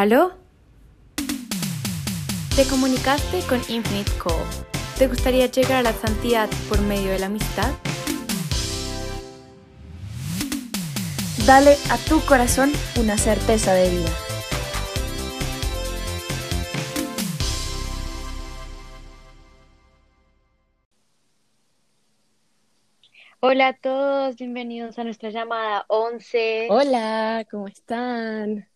¿Aló? Te comunicaste con Infinite Call. ¿Te gustaría llegar a la santidad por medio de la amistad? Dale a tu corazón una certeza de vida. Hola a todos, bienvenidos a nuestra llamada 11. Hola, ¿cómo están?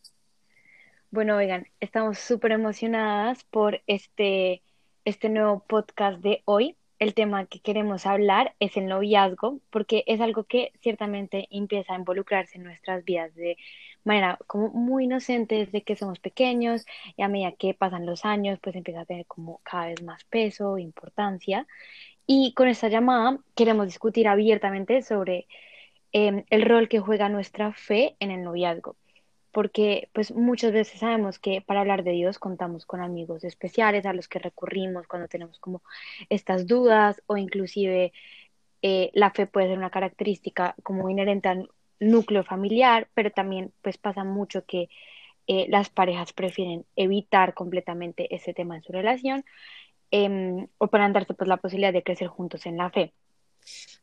Bueno, oigan, estamos súper emocionadas por este, este nuevo podcast de hoy. El tema que queremos hablar es el noviazgo, porque es algo que ciertamente empieza a involucrarse en nuestras vidas de manera como muy inocente desde que somos pequeños y a medida que pasan los años, pues empieza a tener como cada vez más peso, importancia. Y con esta llamada queremos discutir abiertamente sobre em, el rol que juega nuestra fe en el noviazgo, porque pues muchas veces sabemos que para hablar de Dios contamos con amigos especiales a los que recurrimos cuando tenemos como estas dudas o inclusive eh, la fe puede ser una característica como inherente al núcleo familiar, pero también pues pasa mucho que eh, las parejas prefieren evitar completamente ese tema en su relación Em, o para darse pues la posibilidad de crecer juntos en la fe.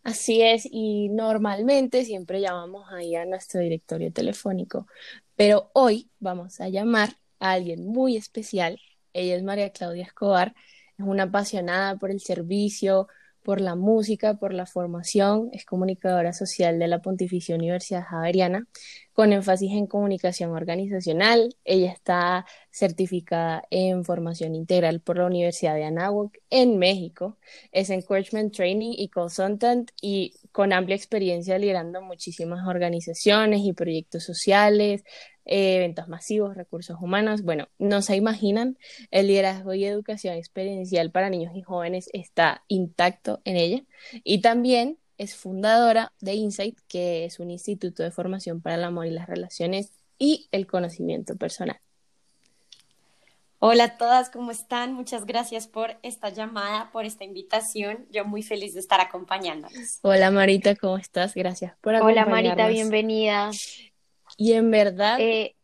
Así es, y normalmente siempre llamamos ahí a nuestro directorio telefónico, pero hoy vamos a llamar a alguien muy especial. Ella es María Claudia Escobar, es una apasionada por el servicio, por la música, por la formación, es comunicadora social de la Pontificia Universidad Javeriana, con énfasis en comunicación organizacional. Ella está certificada en formación integral por la Universidad de Anáhuac en México. Es encouragement training y consultant y con amplia experiencia liderando muchísimas organizaciones y proyectos sociales, eventos masivos, recursos humanos. Bueno, no se imaginan, el liderazgo y educación experiencial para niños y jóvenes está intacto en ella. Y también es fundadora de Insight, que es un instituto de formación para el amor y las relaciones y el conocimiento personal. Hola a todas, ¿cómo están? Muchas gracias por esta llamada, por esta invitación. Yo muy feliz de estar acompañándonos. Hola Marita, ¿cómo estás? Gracias por acompañarnos. Hola Marita, bienvenida. Y en verdad, eh,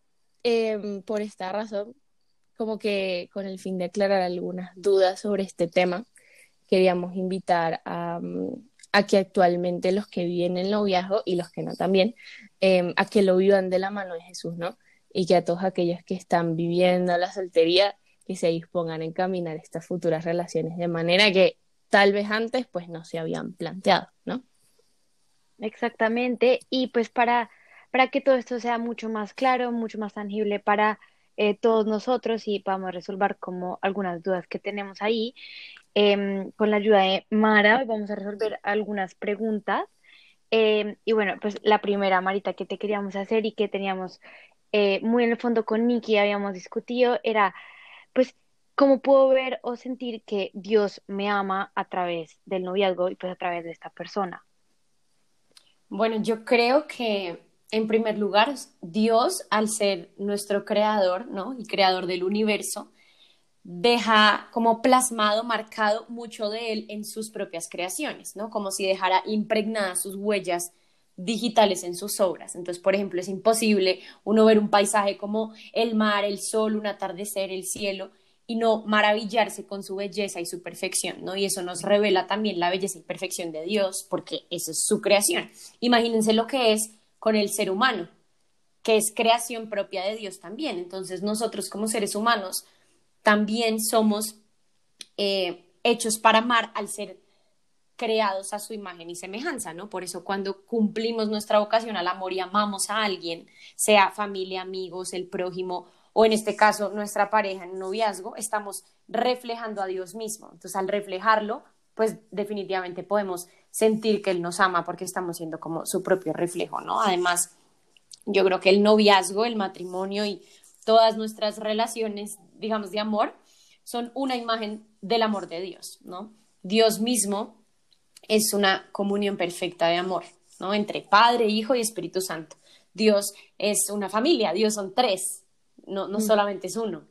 em, por esta razón, como que con el fin de aclarar algunas dudas sobre este tema, queríamos invitar a, mm, que actualmente los que viven el noviazgo y los que no también, em, a que lo vivan de la mano de Jesús, ¿no? Y que a todos aquellos que están viviendo la soltería, que se dispongan a encaminar estas futuras relaciones de manera que tal vez antes pues no se habían planteado, ¿no? Exactamente, y pues para para que todo esto sea mucho más claro, mucho más tangible para eh, todos nosotros y podamos resolver como algunas dudas que tenemos ahí. Em, con la ayuda de Mara vamos a resolver algunas preguntas. Em, y bueno, pues la primera, Marita, que te queríamos hacer y que teníamos eh, muy en el fondo con Nikki, habíamos discutido, era, pues, ¿cómo puedo ver o sentir que Dios me ama a través del noviazgo y pues a través de esta persona? Bueno, yo creo que en primer lugar, Dios, al ser nuestro creador, ¿no? Y creador del universo, deja como plasmado, marcado mucho de él en sus propias creaciones, ¿no? Como si dejara impregnadas sus huellas digitales en sus obras. Entonces, por ejemplo, es imposible uno ver un paisaje como el mar, el sol, un atardecer, el cielo, y no maravillarse con su belleza y su perfección, ¿no? Y eso nos revela también la belleza y perfección de Dios, porque eso es su creación. Imagínense lo que es con el ser humano, que es creación propia de Dios también. Entonces nosotros como seres humanos también somos eh, hechos para amar al ser creados a su imagen y semejanza, ¿no? Por eso cuando cumplimos nuestra vocación al amor y amamos a alguien, sea familia, amigos, el prójimo o en este caso nuestra pareja en noviazgo, estamos reflejando a Dios mismo. Entonces al reflejarlo, pues definitivamente podemos sentir que Él nos ama porque estamos siendo como su propio reflejo, ¿no? Además, yo creo que el noviazgo, el matrimonio y todas nuestras relaciones, digamos, de amor, son una imagen del amor de Dios, ¿no? Dios mismo es una comunión perfecta de amor, ¿no? Entre Padre, Hijo y Espíritu Santo. Dios es una familia, Dios son tres, no, no mm. solamente es uno.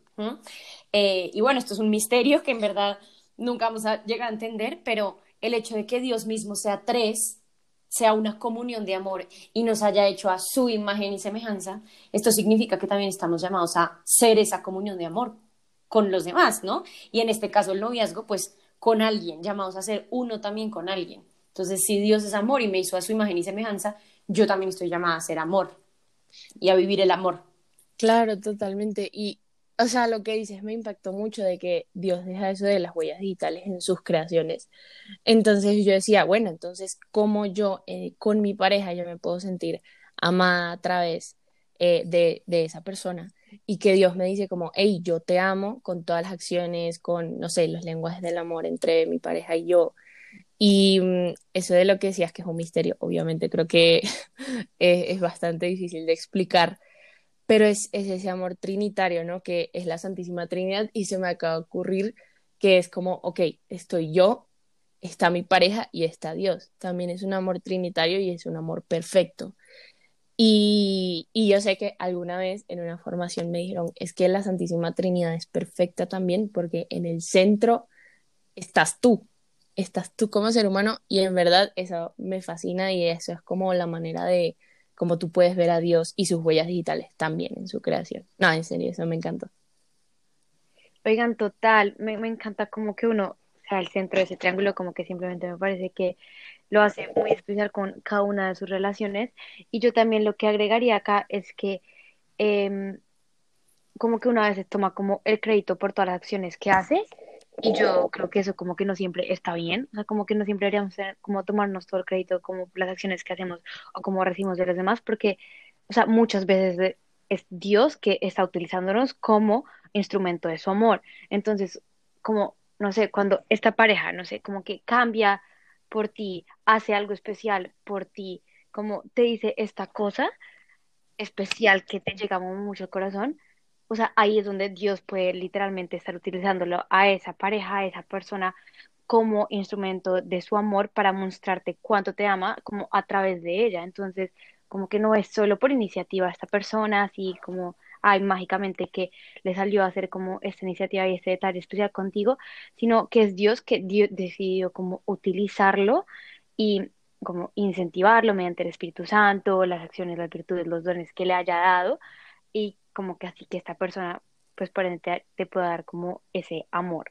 Eh, y bueno, esto es un misterio que en verdad nunca vamos a llegar a entender, pero el hecho de que Dios mismo sea tres sea una comunión de amor y nos haya hecho a su imagen y semejanza, esto significa que también estamos llamados a ser esa comunión de amor con los demás, ¿no? Y en este caso el noviazgo, pues con alguien, llamados a ser uno también con alguien. Entonces, si Dios es amor y me hizo a su imagen y semejanza, yo también estoy llamada a ser amor y a vivir el amor. Claro, totalmente. Y, o sea, lo que dices me impactó mucho de que Dios deja eso de las huellas digitales en sus creaciones. Entonces yo decía, bueno, entonces, ¿cómo yo eh, con mi pareja yo me puedo sentir amada a través eh, de, de esa persona? Y que Dios me dice como, hey, yo te amo con todas las acciones, con, no sé, los lenguajes del amor entre mi pareja y yo. Y mm, eso de lo que decías que es un misterio, obviamente creo que es, bastante difícil de explicar, pero es, es, ese amor trinitario, ¿no? Que es la Santísima Trinidad y se me acaba de ocurrir que es como, ok, estoy yo, está mi pareja y está Dios. También es un amor trinitario y es un amor perfecto. Y, yo sé que alguna vez en una formación me dijeron, es que la Santísima Trinidad es perfecta también porque en el centro estás tú, estás tú como ser humano y en verdad eso me fascina y eso es como la manera de cómo tú puedes ver a Dios y sus huellas digitales también en su creación. No, en serio, eso me encantó. Oigan, total, me, me encanta como que uno sea el centro de ese triángulo, como que simplemente me parece que lo hace muy especial con cada una de sus relaciones. Y yo también lo que agregaría acá es que em, como que una vez toma como el crédito por todas las acciones que hace y yo creo que eso como que no siempre está bien, o sea, como que no siempre deberíamos como tomarnos todo el crédito como las acciones que hacemos o como recibimos de los demás, porque, o sea, muchas veces es Dios que está utilizándonos como instrumento de su amor. Entonces, como, no sé, cuando esta pareja, no sé, como que cambia por ti, hace algo especial por ti, como te dice esta cosa especial que te llega mucho al corazón, o sea, ahí es donde Dios puede literalmente estar utilizándolo a esa pareja, a esa persona como instrumento de su amor para mostrarte cuánto te ama como a través de ella. Entonces, como que no es solo por iniciativa esta persona, así como, ay, mágicamente que le salió a hacer como esta iniciativa y este detalle especial contigo, sino que es Dios que Dios decidió como utilizarlo y como incentivarlo mediante el Espíritu Santo, las acciones, las virtudes, los dones que le haya dado y como que así que esta persona, pues por ende, te, pueda dar como ese amor.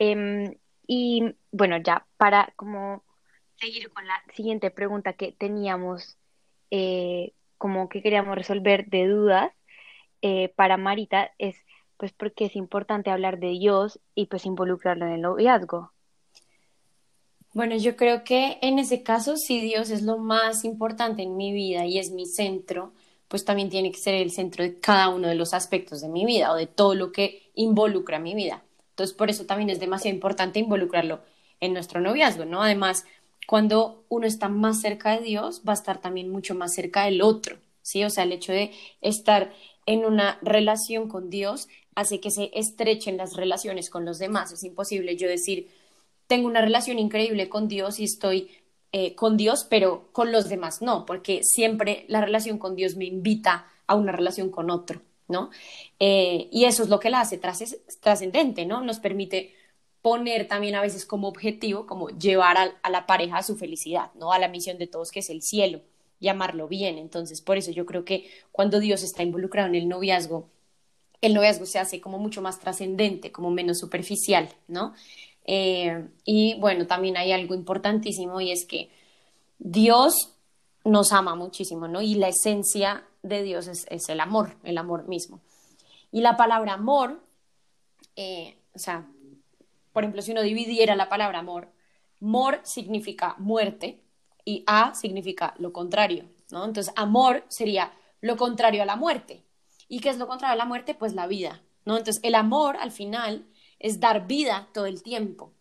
Em, y bueno, ya para como seguir con la siguiente pregunta que teníamos, eh, como que queríamos resolver de dudas eh, para Marita, es pues porque es importante hablar de Dios y pues involucrarlo en el noviazgo. Bueno, yo creo que en ese caso, si Dios es lo más importante en mi vida y es mi centro, pues también tiene que ser el centro de cada uno de los aspectos de mi vida o de todo lo que involucra mi vida. Entonces, por eso también es demasiado importante involucrarlo en nuestro noviazgo, ¿no? Además, cuando uno está más cerca de Dios, va a estar también mucho más cerca del otro, ¿sí? O sea, el hecho de estar en una relación con Dios hace que se estrechen las relaciones con los demás. Es imposible yo decir, tengo una relación increíble con Dios y estoy eh, con Dios, pero con los demás no, porque siempre la relación con Dios me invita a una relación con otro, ¿no? Eh, y eso es lo que la hace trascendente, ¿no? Nos permite poner también a veces como objetivo, como llevar a, la pareja a su felicidad, ¿no? A la misión de todos que es el cielo, llamarlo bien. Entonces, por eso yo creo que cuando Dios está involucrado en el noviazgo, el noviazgo se hace como mucho más trascendente, como menos superficial, ¿no? Eh, y bueno, también hay algo importantísimo y es que Dios nos ama muchísimo, ¿no? Y la esencia de Dios es, el amor, el amor mismo. Y la palabra amor, eh, o sea, por ejemplo, si uno dividiera la palabra amor, mor significa muerte y a significa lo contrario, ¿no? Entonces, amor sería lo contrario a la muerte. ¿Y qué es lo contrario a la muerte? Pues la vida, ¿no? Entonces, el amor al final es dar vida todo el tiempo.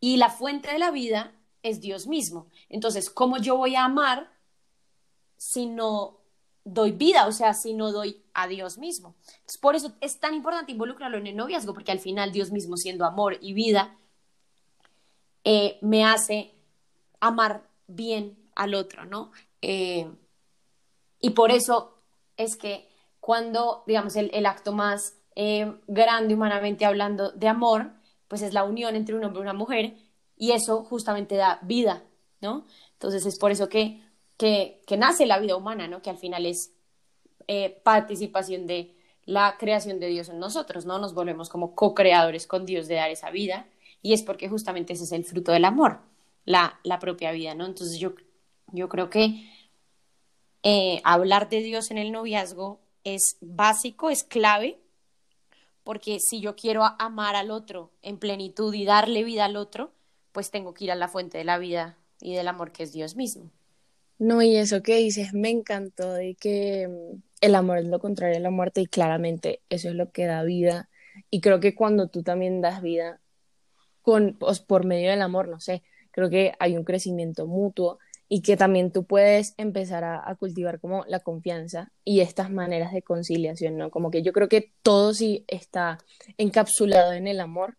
Y la fuente de la vida es Dios mismo. Entonces, ¿cómo yo voy a amar si no doy vida? O sea, si no doy a Dios mismo. por eso es tan importante involucrarlo en el noviazgo, porque al final Dios mismo, siendo amor y vida, eh, me hace amar bien al otro, ¿no? Eh, y por eso es que cuando, digamos, el acto más eh, grande humanamente hablando de amor, pues es la unión entre un hombre y una mujer y eso justamente da vida, ¿no? Entonces es por eso que, que, nace la vida humana, ¿no? Que al final es eh, participación de la creación de Dios en nosotros, ¿no? Nos volvemos como co-creadores con Dios de dar esa vida y es porque justamente ese es el fruto del amor, la, la propia vida, ¿no? Entonces yo, yo creo que eh, hablar de Dios en el noviazgo es básico, es clave, porque si yo quiero amar al otro en plenitud y darle vida al otro, pues tengo que ir a la fuente de la vida y del amor que es Dios mismo. No, y eso que dices me encantó de que mm, el amor es lo contrario a la muerte y claramente eso es lo que da vida. Y creo que cuando tú también das vida con, pues, por medio del amor, no sé, creo que hay un crecimiento mutuo y que también tú puedes empezar a, cultivar como la confianza y estas maneras de conciliación, ¿no? Como que yo creo que todo sí está encapsulado en el amor,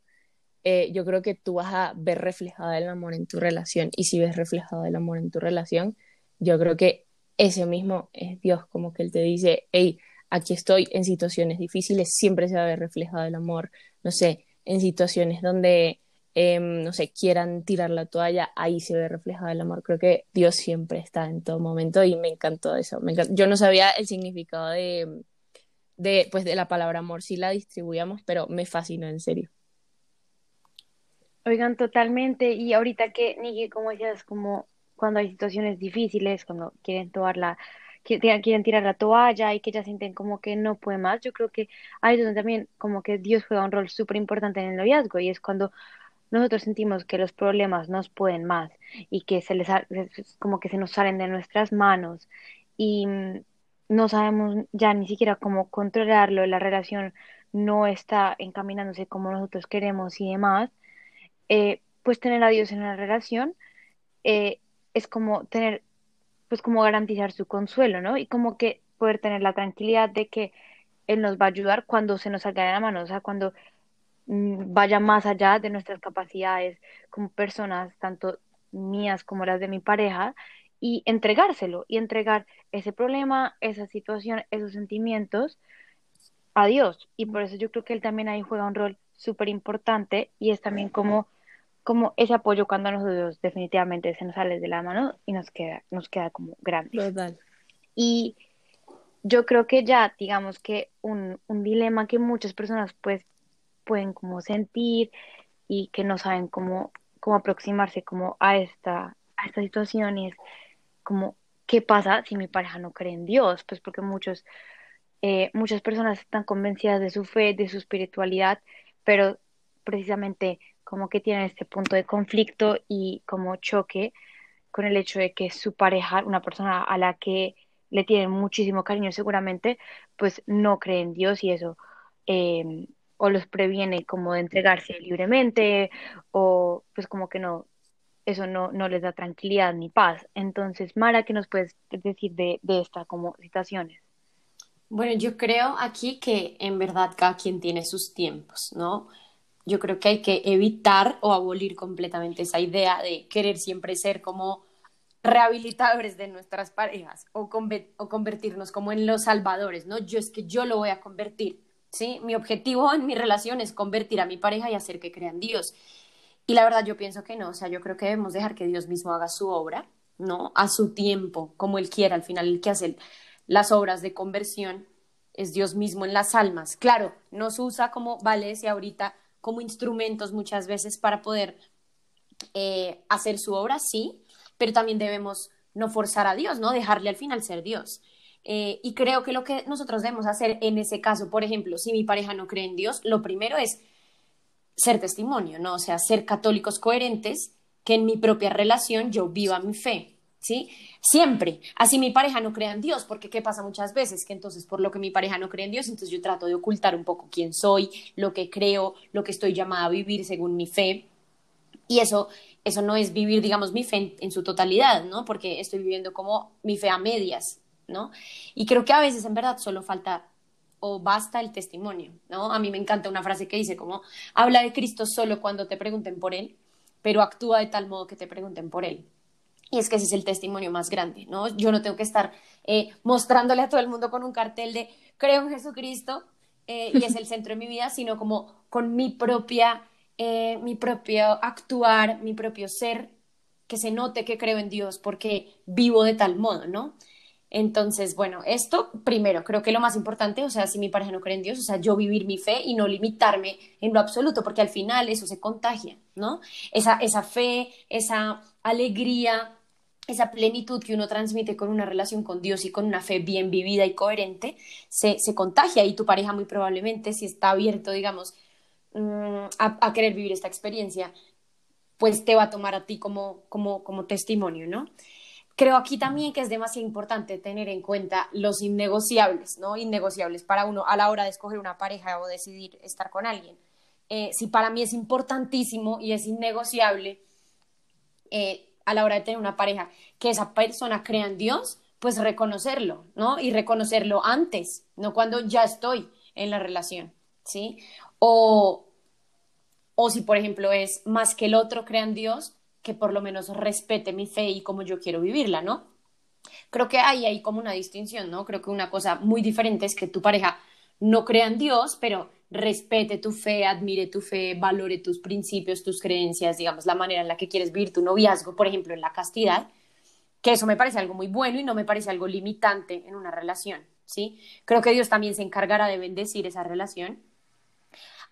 eh, yo creo que tú vas a ver reflejado el amor en tu relación y si ves reflejado el amor en tu relación, yo creo que ese mismo es Dios, como que Él te dice, hey, aquí estoy en situaciones difíciles, siempre se va a ver reflejado el amor, no sé, en situaciones donde Em, no sé, quieran tirar la toalla, ahí se ve reflejado el amor. Creo que Dios siempre está en todo momento y me encantó eso. Me Yo no sabía el significado de, de, pues, de la palabra amor, sí la distribuíamos, pero me fascinó en serio. Oigan, totalmente. Y ahorita que, Niki, como decías, como cuando hay situaciones difíciles, cuando quieren tomar la, quieren tirar la toalla y que ya sienten como que no puede más, yo creo que ahí también como que Dios juega un rol súper importante en el noviazgo y es cuando nosotros sentimos que los problemas nos pueden más y que se les como que se nos salen de nuestras manos y mm, no sabemos ya ni siquiera cómo controlarlo, la relación no está encaminándose como nosotros queremos y demás, eh, pues tener a Dios en la relación eh, es como tener, pues como garantizar su consuelo, ¿no? Y como que poder tener la tranquilidad de que Él nos va a ayudar cuando se nos salga de la mano, o sea, cuando vaya más allá de nuestras capacidades como personas, tanto mías como las de mi pareja, y entregárselo, y entregar ese problema, esa situación, esos sentimientos a Dios. Y por eso yo creo que él también ahí juega un rol súper importante y es también como, como ese apoyo cuando a nosotros definitivamente se nos sale de la mano y nos queda, nos queda como grande. Y yo creo que ya, digamos que un, un dilema que muchas personas pues pueden como sentir y que no saben cómo, cómo aproximarse como a esta, a esta situación y es como, ¿qué pasa si mi pareja no cree en Dios? Pues porque muchos, eh, muchas personas están convencidas de su fe, de su espiritualidad, pero precisamente como que tienen este punto de conflicto y como choque con el hecho de que su pareja, una persona a la que le tienen muchísimo cariño seguramente, pues no cree en Dios y eso eh, o los previene como de entregarse libremente o pues como que no, eso no, no les da tranquilidad ni paz. Entonces, Mara, ¿qué nos puedes decir de, de esta como situaciones? Bueno, yo creo aquí que en verdad cada quien tiene sus tiempos, ¿no? Yo creo que hay que evitar o abolir completamente esa idea de querer siempre ser como rehabilitadores de nuestras parejas o, o convertirnos como en los salvadores, ¿no? Yo es que yo lo voy a convertir. ¿Sí? Mi objetivo en mi relación es convertir a mi pareja y hacer que crean Dios. Y la verdad yo pienso que no, o sea, yo creo que debemos dejar que Dios mismo haga su obra, ¿no? A su tiempo, como Él quiera, al final el que hace las obras de conversión es Dios mismo en las almas. Claro, nos usa como, vale, y ahorita, como instrumentos muchas veces para poder eh, hacer su obra, sí, pero también debemos no forzar a Dios, ¿no? Dejarle al final ser Dios. Eh, y creo que lo que nosotros debemos hacer en ese caso, por ejemplo, si mi pareja no cree en Dios, lo primero es ser testimonio, ¿no? O sea, ser católicos coherentes, que en mi propia relación yo viva mi fe, ¿sí? Siempre. Así mi pareja no crea en Dios, porque ¿qué pasa muchas veces? Que entonces por lo que mi pareja no cree en Dios, entonces yo trato de ocultar un poco quién soy, lo que creo, lo que estoy llamada a vivir según mi fe. Y eso, eso no es vivir, digamos, mi fe en, en su totalidad, ¿no? Porque estoy viviendo como mi fe a medias, ¿no? Y creo que a veces en verdad solo falta o basta el testimonio, ¿no? A mí me encanta una frase que dice como, habla de Cristo solo cuando te pregunten por Él, pero actúa de tal modo que te pregunten por Él. Y es que ese es el testimonio más grande, ¿no? Yo no tengo que estar eh, mostrándole a todo el mundo con un cartel de creo en Jesucristo eh, y es el centro de mi vida, sino como con mi propia, eh, mi propio actuar, mi propio ser, que se note que creo en Dios porque vivo de tal modo, ¿no? Entonces, bueno, esto primero, creo que lo más importante, o sea, si mi pareja no cree en Dios, o sea, yo vivir mi fe y no limitarme en lo absoluto, porque al final eso se contagia, ¿no? Esa, esa fe, esa alegría, esa plenitud que uno transmite con una relación con Dios y con una fe bien vivida y coherente, se, se contagia y tu pareja muy probablemente, si está abierto, digamos, mm, a, querer vivir esta experiencia, pues te va a tomar a ti como, como, como testimonio, ¿no? Creo aquí también que es demasiado importante tener en cuenta los innegociables, ¿no? Innegociables para uno a la hora de escoger una pareja o decidir estar con alguien. Eh, si para mí es importantísimo y es innegociable eh, a la hora de tener una pareja que esa persona crea en Dios, pues reconocerlo, ¿no? Y reconocerlo antes, no cuando ya estoy en la relación, ¿sí? O, o si, por ejemplo, es más que el otro crea en Dios, que por lo menos respete mi fe y cómo yo quiero vivirla, ¿no? Creo que hay ahí como una distinción, ¿no? Creo que una cosa muy diferente es que tu pareja no crea en Dios, pero respete tu fe, admire tu fe, valore tus principios, tus creencias, digamos, la manera en la que quieres vivir tu noviazgo, por ejemplo, en la castidad, que eso me parece algo muy bueno y no me parece algo limitante en una relación, ¿sí? Creo que Dios también se encargará de bendecir esa relación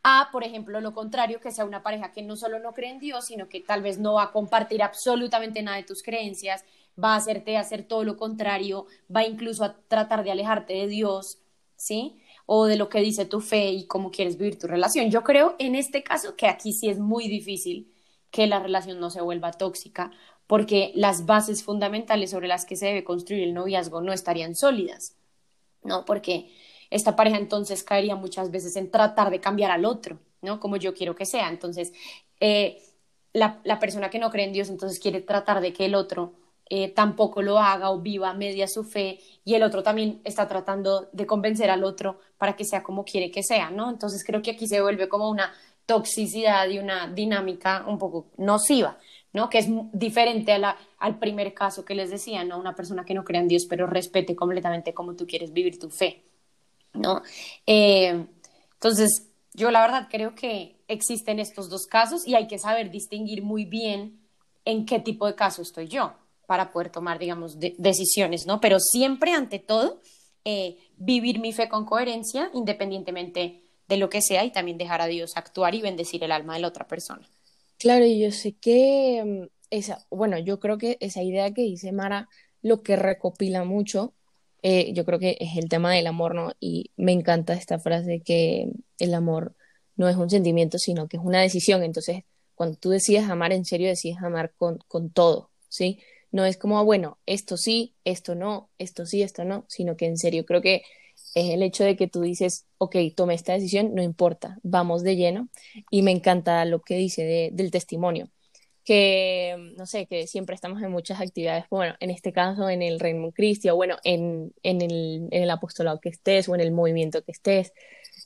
a, por ejemplo, lo contrario, que sea una pareja que no solo no cree en Dios, sino que tal vez no va a compartir absolutamente nada de tus creencias, va a hacerte hacer todo lo contrario, va incluso a tratar de alejarte de Dios, ¿sí? O de lo que dice tu fe y cómo quieres vivir tu relación. Yo creo en este caso que aquí sí es muy difícil que la relación no se vuelva tóxica, porque las bases fundamentales sobre las que se debe construir el noviazgo no estarían sólidas, ¿no? Porque esta pareja entonces caería muchas veces en tratar de cambiar al otro, ¿no? Como yo quiero que sea. Entonces, eh, la, persona que no cree en Dios entonces quiere tratar de que el otro eh, tampoco lo haga o viva media su fe y el otro también está tratando de convencer al otro para que sea como quiere que sea, ¿no? Entonces creo que aquí se vuelve como una toxicidad y una dinámica un poco nociva, ¿no? Que es diferente a la, al primer caso que les decía, ¿no? Una persona que no cree en Dios pero respete completamente cómo tú quieres vivir tu fe. ¿No? Eh, entonces, yo la verdad creo que existen estos dos casos y hay que saber distinguir muy bien en qué tipo de caso estoy yo para poder tomar, digamos, decisiones, ¿no? Pero siempre, ante todo, eh, vivir mi fe con coherencia, independientemente de lo que sea, y también dejar a Dios actuar y bendecir el alma de la otra persona. Claro, y yo sé que mm, esa, bueno, yo creo que esa idea que dice Mara, lo que recopila mucho eh, yo creo que es el tema del amor, ¿no? Y me encanta esta frase que el amor no es un sentimiento, sino que es una decisión. Entonces, cuando tú decides amar, en serio decides amar con, con todo, ¿sí? No es como, ah, bueno, esto sí, esto no, esto sí, esto no, sino que en serio creo que es el hecho de que tú dices, ok, tomé esta decisión, no importa, vamos de lleno. Y me encanta lo que dice del testimonio que, no sé, que siempre estamos en muchas actividades, bueno, en este caso en el Reino Cristi, o bueno, en, en, el, en, el, apostolado que estés, o en el movimiento que estés,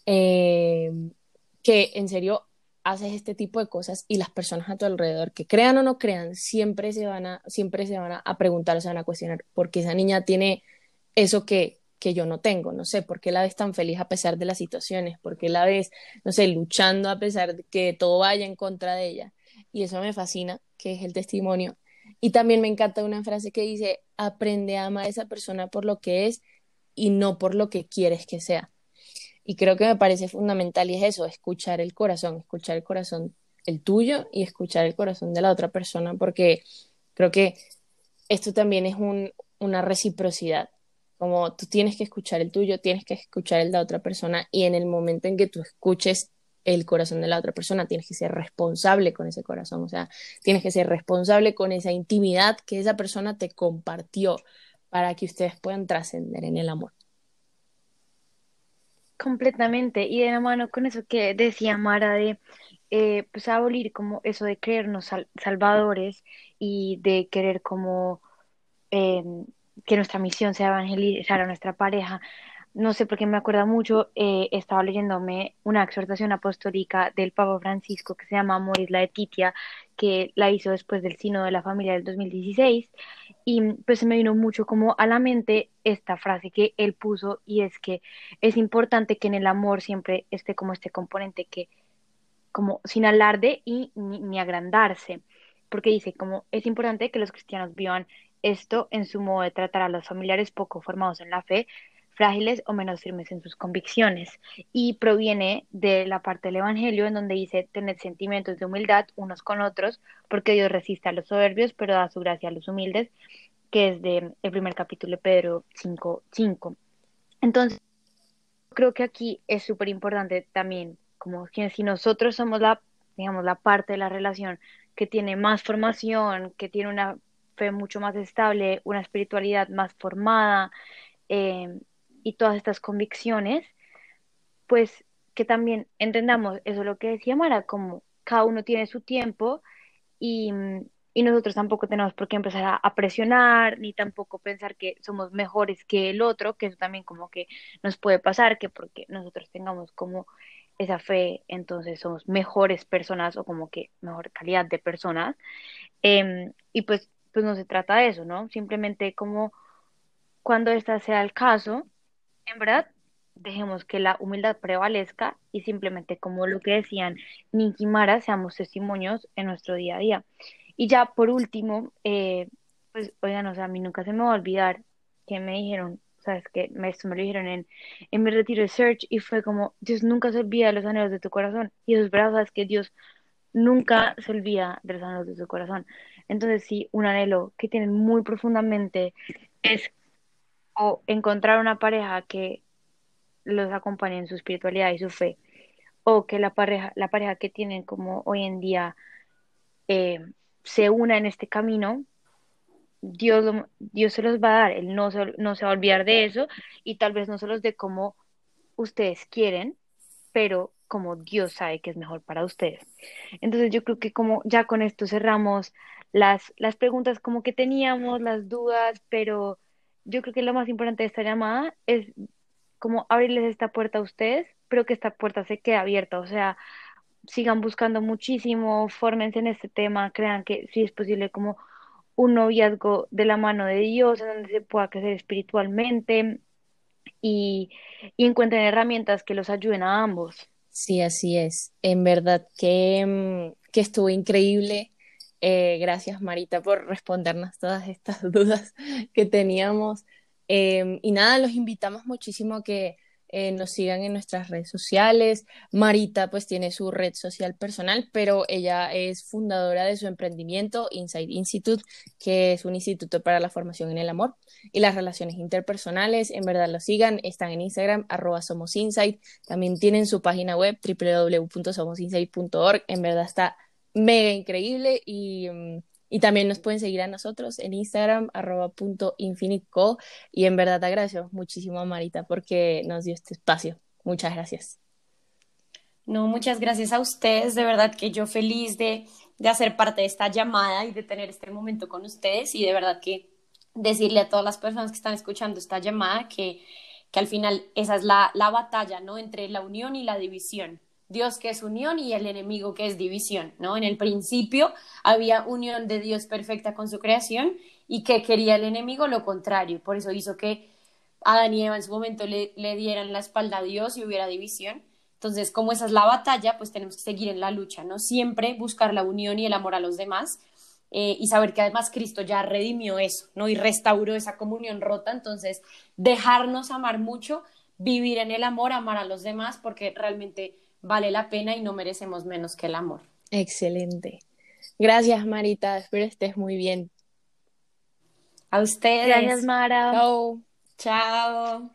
eh, que en serio haces este tipo de cosas y las personas a tu alrededor, que crean o no crean, siempre se van a, siempre se van a preguntar, se van a cuestionar, porque esa niña tiene eso que, que yo no tengo, no sé, por qué la ves tan feliz a pesar de las situaciones, por qué la ves, no sé, luchando a pesar de que todo vaya en contra de ella y eso me fascina, que es el testimonio. Y también me encanta una frase que dice, aprende a amar a esa persona por lo que es y no por lo que quieres que sea. Y creo que me parece fundamental y es eso, escuchar el corazón, escuchar el corazón el tuyo y escuchar el corazón de la otra persona, porque creo que esto también es un, una reciprocidad. Como tú tienes que escuchar el tuyo, tienes que escuchar el de la otra persona y en el momento en que tú escuches el corazón de la otra persona, tienes que ser responsable con ese corazón, o sea, tienes que ser responsable con esa intimidad que esa persona te compartió para que ustedes puedan trascender en el amor. Completamente, y de la mano con eso que decía Mara de eh, pues abolir como eso de creernos salvadores y de querer como em, que nuestra misión sea evangelizar a nuestra pareja, no sé por qué me acuerda mucho, eh, estaba leyéndome una exhortación apostólica del Papa Francisco que se llama Moris la Etitia, que la hizo después del Sino de la Familia del 2016, y pues se me vino mucho como a la mente esta frase que él puso, y es que es importante que en el amor siempre esté como este componente que, como sin alarde y ni, agrandarse. porque dice como es importante que los cristianos vivan esto en su modo de tratar a los familiares poco formados en la fe, frágiles o menos firmes en sus convicciones. Y proviene de la parte del Evangelio en donde dice tener sentimientos de humildad unos con otros, porque Dios resiste a los soberbios, pero da su gracia a los humildes, que es de el primer capítulo de Pedro 5.5. Entonces, creo que aquí es súper importante también, como que si nosotros somos la, digamos, la parte de la relación que tiene más formación, que tiene una fe mucho más estable, una espiritualidad más formada, eh, y todas estas convicciones, pues que también entendamos eso lo que decía Mara, como cada uno tiene su tiempo y, y nosotros tampoco tenemos por qué empezar a, a, presionar, ni tampoco pensar que somos mejores que el otro, que eso también como que nos puede pasar, que porque nosotros tengamos como esa fe, entonces somos mejores personas o como que mejor calidad de personas. Eh, y pues, pues no se trata de eso, ¿no? Simplemente como cuando esta sea el caso, en verdad, dejemos que la humildad prevalezca y simplemente, como lo que decían Nicky Mara, seamos testimonios en nuestro día a día. Y ya por último, eh, pues oigan, o sea, a mí nunca se me va a olvidar que me dijeron, sabes que esto me lo dijeron en, en mi retiro de Search y fue como, Dios nunca se olvida de los anhelos de tu corazón. Y eso es verdad, sabes que Dios nunca se olvida de los anhelos de tu corazón. Entonces, sí, un anhelo que tienen muy profundamente es o encontrar una pareja que los acompañe en su espiritualidad y su fe, o que la pareja, la pareja que tienen como hoy en día eh, se una en este camino, Dios, Dios se los va a dar, Él no se, no se va a olvidar de eso y tal vez no se los dé como ustedes quieren, pero como Dios sabe que es mejor para ustedes. Entonces yo creo que como ya con esto cerramos las, las preguntas como que teníamos, las dudas, pero yo creo que lo más importante de esta llamada es como abrirles esta puerta a ustedes, pero que esta puerta se quede abierta, o sea, sigan buscando muchísimo, fórmense en este tema, crean que sí es posible como un noviazgo de la mano de Dios, en donde se pueda crecer espiritualmente y, y encuentren herramientas que los ayuden a ambos. Sí, así es. En verdad que, mm, que estuvo increíble eh, gracias, Marita, por respondernos todas estas dudas que teníamos. Em, y nada, los invitamos muchísimo a que eh, nos sigan en nuestras redes sociales. Marita pues tiene su red social personal, pero ella es fundadora de su emprendimiento Inside Institute, que es un instituto para la formación en el amor y las relaciones interpersonales. En verdad lo sigan, están en Instagram, arroba También tienen su página web www.somosinsight.org. En verdad está mega increíble y, mm, y, también nos pueden seguir a nosotros en Instagram, arroba punto y en verdad te muchísimo a Marita porque nos dio este espacio. Muchas gracias. No, muchas gracias a ustedes, de verdad que yo feliz de, de hacer parte de esta llamada y de tener este momento con ustedes y de verdad que decirle a todas las personas que están escuchando esta llamada que, que al final esa es la, la batalla, ¿no? Entre la unión y la división Dios que es unión y el enemigo que es división, ¿no? En el principio había unión de Dios perfecta con su creación y que quería el enemigo lo contrario, por eso hizo que Adán y Eva en su momento le, dieran la espalda a Dios y hubiera división. Entonces, como esa es la batalla, pues tenemos que seguir en la lucha, ¿no? Siempre buscar la unión y el amor a los demás eh, y saber que además Cristo ya redimió eso, ¿no? Y restauró esa comunión rota, entonces dejarnos amar mucho, vivir en el amor, amar a los demás, porque realmente vale la pena y no merecemos menos que el amor. Excelente. Gracias, Marita. Espero estés muy bien. A ustedes. Gracias, Mara. Chao. Chao.